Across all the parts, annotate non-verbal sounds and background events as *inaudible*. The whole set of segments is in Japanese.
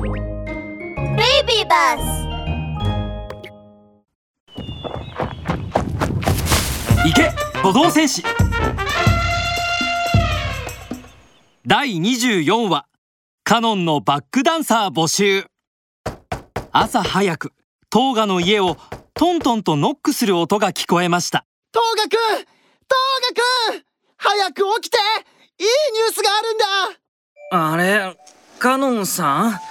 ベイビーバス行け歩道戦士。第24話カノンのバックダンサー募集。朝早くトーガの家をトントンとノックする音が聞こえました。トーガくんトーガくん早く起きていいニュースがあるんだ。あれカノンさん？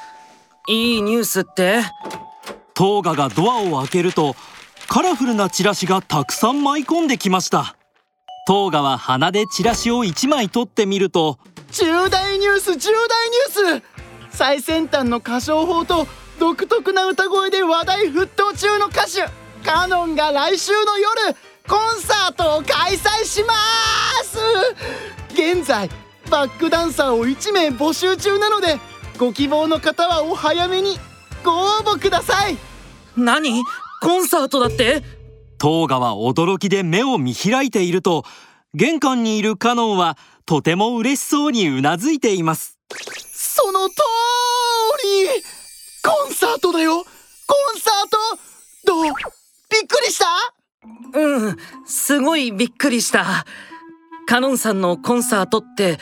いいニュースって？トーガがドアを開けるとカラフルなチラシがたくさん舞い込んできました。トーガは鼻でチラシを1枚取ってみると重大ニュース重大ニュース！最先端の歌唱法と独特な歌声で話題沸騰中の歌手カノンが来週の夜コンサートを開催します！現在バックダンサーを1名募集中なのでご希望の方はお早めにご応募ください。何？コンサートだって？トーガは驚きで目を見開いていると玄関にいるカノンはとても嬉しそうにうなずいています。その通り！コンサートだよ！コンサート！どう？びっくりした？うんすごいびっくりした。カノンさんのコンサートって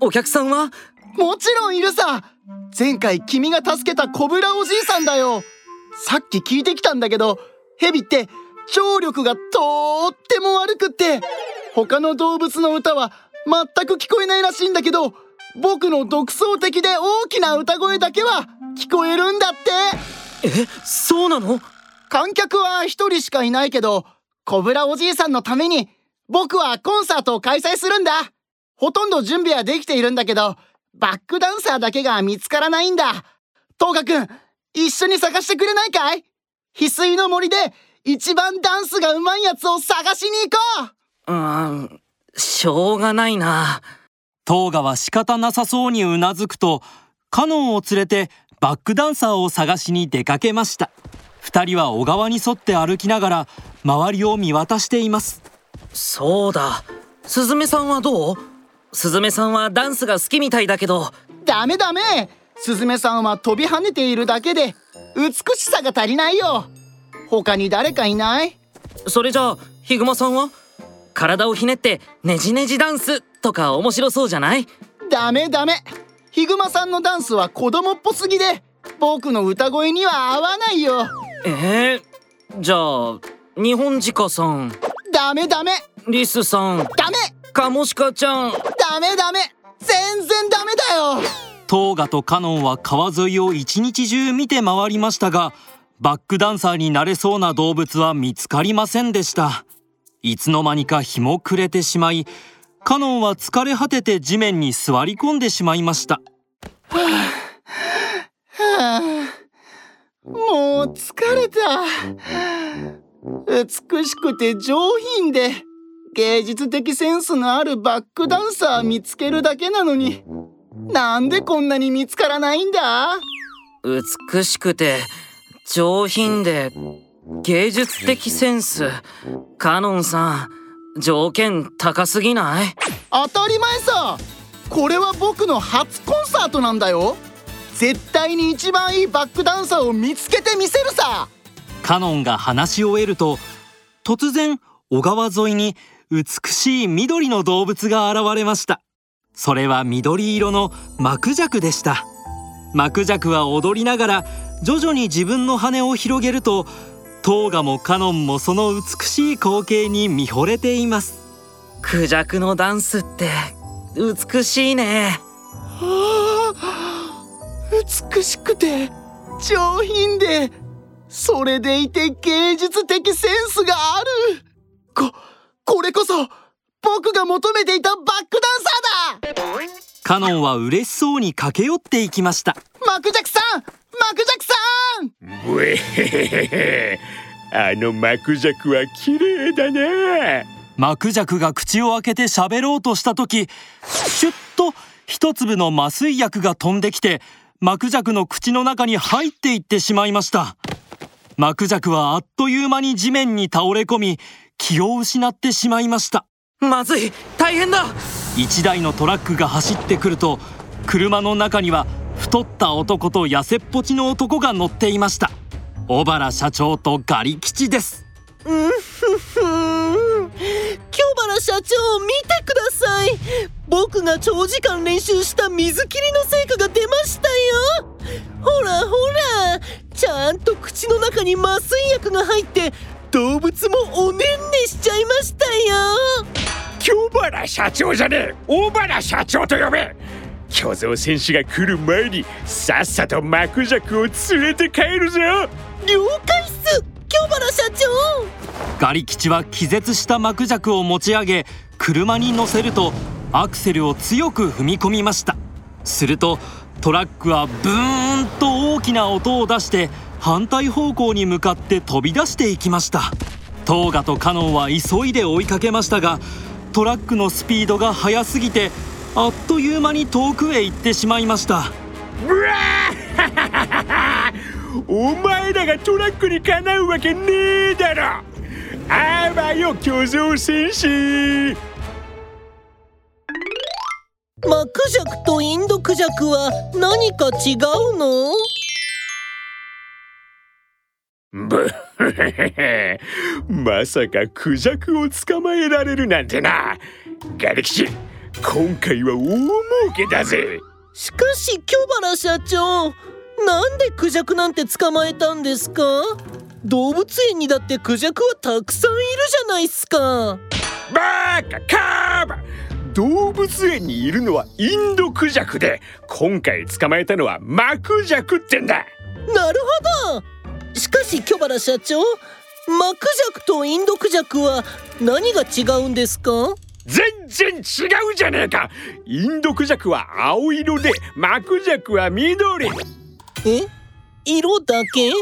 お客さんは？もちろんいるさ。前回君が助けたコブラおじいさんだよ。さっき聞いてきたんだけどヘビって聴力がとっても悪くって他の動物の歌は全く聞こえないらしいんだけど僕の独創的で大きな歌声だけは聞こえるんだって。えそうなの？観客は一人しかいないけどコブラおじいさんのために僕はコンサートを開催するんだ。ほとんど準備はできているんだけどバックダンサーだけが見つからないんだ。トーガくん一緒に探してくれないかい？翡翠の森で一番ダンスが上手いやつを探しに行こう！うんしょうがないな。トーガは仕方なさそうにうなずくとカノンを連れてバックダンサーを探しに出かけました。二人は小川に沿って歩きながら周りを見渡しています。そうだ。スズメさんはどう？スズメさんはダンスが好きみたいだけど。ダメダメ。スズメさんは飛び跳ねているだけで美しさが足りないよ。他に誰かいない？それじゃあヒグマさんは？体をひねってねじねじダンスとか面白そうじゃない？ダメダメ。ヒグマさんのダンスは子供っぽすぎで僕の歌声には合わないよ。えー、じゃあ日本ジカさん。ダメダメ。リスさん。ダメ。カモシカちゃんダメダメ。全然ダメだよ。トーガとカノンは川沿いを一日中見て回りましたがバックダンサーになれそうな動物は見つかりませんでした。いつの間にか日も暮れてしまいカノンは疲れ果てて地面に座り込んでしまいました、はあ。はあ、もう疲れた。美しくて上品で芸術的センスのあるバックダンサー見つけるだけなのになんでこんなに見つからないんだ？美しくて上品で芸術的センス。カノンさん条件高すぎない？当たり前さ！これは僕の初コンサートなんだよ。絶対に一番いいバックダンサーを見つけてみせるさ！カノンが話し終えると突然小川沿いに美しい緑の動物が現れました。それは緑色のマクジャクでした。マクジャクは踊りながら徐々に自分の羽を広げるとトーガもカノンもその美しい光景に見惚れています。クジャクのダンスって美しいね。はあ美しくて上品でそれでいて芸術的センスがあるここれこそ僕が求めていたバックダンサーだ。カノンは嬉しそうに駆け寄っていきました。マクジャクさんマクジャクさん。うえへへへあのマクジャクは綺麗だね。マクジャクが口を開けて喋ろうとした時シュッと一粒の麻酔薬が飛んできてマクジャクの口の中に入っていってしまいました。マクジャクはあっという間に地面に倒れ込み気を失ってしまいました。まずい。大変だ。一台のトラックが走ってくると車の中には太った男と痩せっぽちの男が乗っていました。小原社長とガリ吉です。うん。ふふん京原社長見てください。僕が長時間練習した水切りの成果が出ましたよ。ほらほら。ちゃんと口の中に麻酔薬が入って動物もおねんねしちゃいましたよ。京原社長じゃねえ。大原社長と呼べ。巨像戦士が来る前にさっさとマクジャクを連れて帰るぞ了解っす。京原社長。ガリ吉は気絶したマクジャクを持ち上げ車に乗せるとアクセルを強く踏み込みました。するとトラックはブーンと大きな音を出して反対方向に向かって飛び出していきました。トーガとカノンは急いで追いかけましたがトラックのスピードが速すぎてあっという間に遠くへ行ってしまいました。うわ *laughs* お前らがトラックにかなうわけねえだろ！あばよ巨像戦士！マクジャクとインドクジャクは何か違うの？*laughs* まさかクジャクを捕まえられるなんてな。ガレキシ今回は大儲けだぜ。しかし京原社長なんでクジャクなんて捕まえたんですか？動物園にだってクジャクはたくさんいるじゃないっすか。バカカーバ動物園にいるのはインドクジャクで今回捕まえたのはマクジャクってんだ。なるほどしかし京原社長マクジャクとインドクジャクは何が違うんですか？全然違うじゃねえか。インドクジャクは青色でマクジャクは緑。え？色だけ？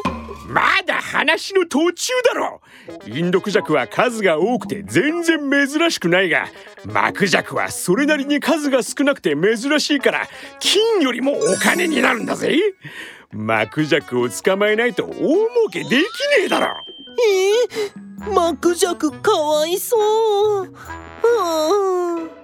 まだ話の途中だろ。インドクジャクは数が多くて全然珍しくないがマクジャクはそれなりに数が少なくて珍しいから金よりもお金になるんだぜマクジャクを捕まえないと大儲けできねえだろえー、マクジャクかわいそう。はあ